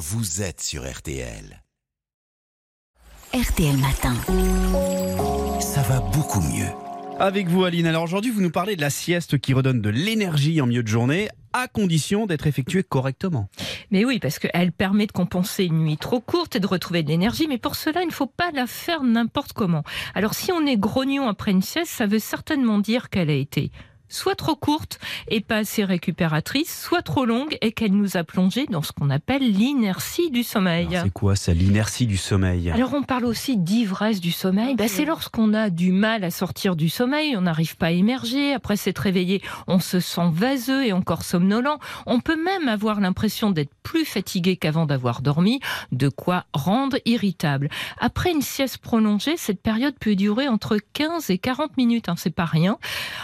vous êtes sur RTL. RTL Matin. Ça va beaucoup mieux. Avec vous, Aline. Alors aujourd'hui, vous nous parlez de la sieste qui redonne de l'énergie en milieu de journée, à condition d'être effectuée correctement. Mais oui, parce qu'elle permet de compenser une nuit trop courte et de retrouver de l'énergie. Mais pour cela, il ne faut pas la faire n'importe comment. Alors si on est grognon après une sieste, ça veut certainement dire qu'elle a été soit trop courte et pas assez récupératrice, soit trop longue et qu'elle nous a plongé dans ce qu'on appelle l'inertie du sommeil. C'est quoi ça, l'inertie du sommeil Alors on parle aussi d'ivresse du sommeil. Ben, c'est lorsqu'on a du mal à sortir du sommeil, on n'arrive pas à émerger, après s'être réveillé, on se sent vaseux et encore somnolent. On peut même avoir l'impression d'être plus fatigué qu'avant d'avoir dormi, de quoi rendre irritable. Après une sieste prolongée, cette période peut durer entre 15 et 40 minutes, hein, c'est pas rien.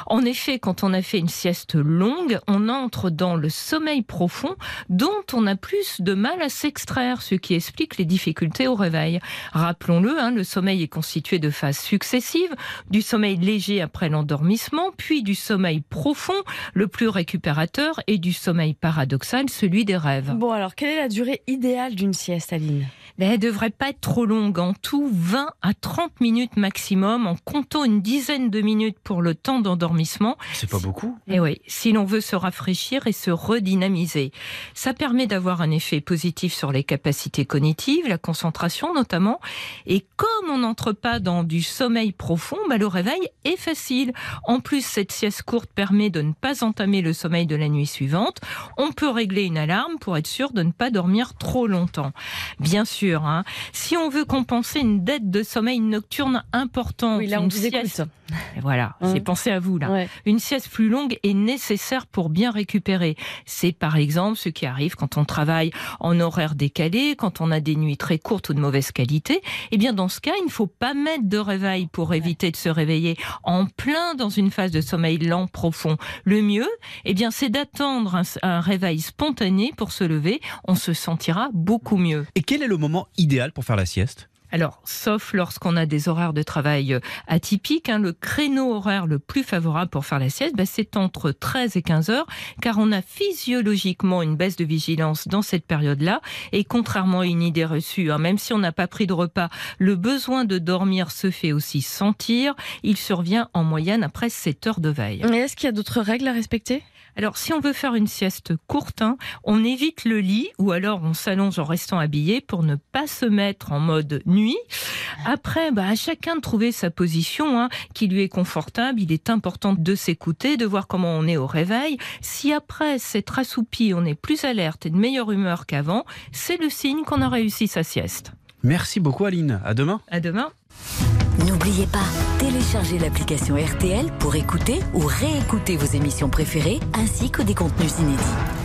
En effet, quand quand on a fait une sieste longue, on entre dans le sommeil profond dont on a plus de mal à s'extraire, ce qui explique les difficultés au réveil. Rappelons-le, hein, le sommeil est constitué de phases successives, du sommeil léger après l'endormissement, puis du sommeil profond, le plus récupérateur, et du sommeil paradoxal, celui des rêves. Bon, alors quelle est la durée idéale d'une sieste, Aline? Mais elle devrait pas être trop longue, en tout 20 à 30 minutes maximum, en comptant une dizaine de minutes pour le temps d'endormissement. C'est pas beaucoup. Et oui, si l'on veut se rafraîchir et se redynamiser. Ça permet d'avoir un effet positif sur les capacités cognitives, la concentration notamment. Et comme on n'entre pas dans du sommeil profond, bah, le réveil est facile. En plus, cette sieste courte permet de ne pas entamer le sommeil de la nuit suivante. On peut régler une alarme pour être sûr de ne pas dormir trop longtemps. Bien sûr, Hein. Si on veut compenser une dette de sommeil nocturne importante, oui, là, une sieste, voilà, c'est pensé à vous là. Une sieste plus longue est nécessaire pour bien récupérer. C'est par exemple ce qui arrive quand on travaille en horaire décalé, quand on a des nuits très courtes ou de mauvaise qualité. Eh bien, dans ce cas, il ne faut pas mettre de réveil pour éviter de se réveiller en plein dans une phase de sommeil lent profond. Le mieux, eh bien, c'est d'attendre un, un réveil spontané pour se lever. On se sentira beaucoup mieux. Et quel est le moment idéal pour faire la sieste? Alors, sauf lorsqu'on a des horaires de travail euh, atypiques, hein, le créneau horaire le plus favorable pour faire la sieste, bah, c'est entre 13 et 15 heures, car on a physiologiquement une baisse de vigilance dans cette période-là. Et contrairement à une idée reçue, hein, même si on n'a pas pris de repas, le besoin de dormir se fait aussi sentir. Il survient en moyenne après 7 heures de veille. est-ce qu'il y a d'autres règles à respecter? Alors, si on veut faire une sieste courte, hein, on évite le lit ou alors on s'allonge en restant habillé pour ne pas se mettre en mode nuit. Après, bah, à chacun de trouver sa position hein, qui lui est confortable. Il est important de s'écouter, de voir comment on est au réveil. Si après s'être assoupi, on est plus alerte et de meilleure humeur qu'avant, c'est le signe qu'on a réussi sa sieste. Merci beaucoup Aline. À demain. À demain. N'oubliez pas, téléchargez l'application RTL pour écouter ou réécouter vos émissions préférées ainsi que des contenus inédits.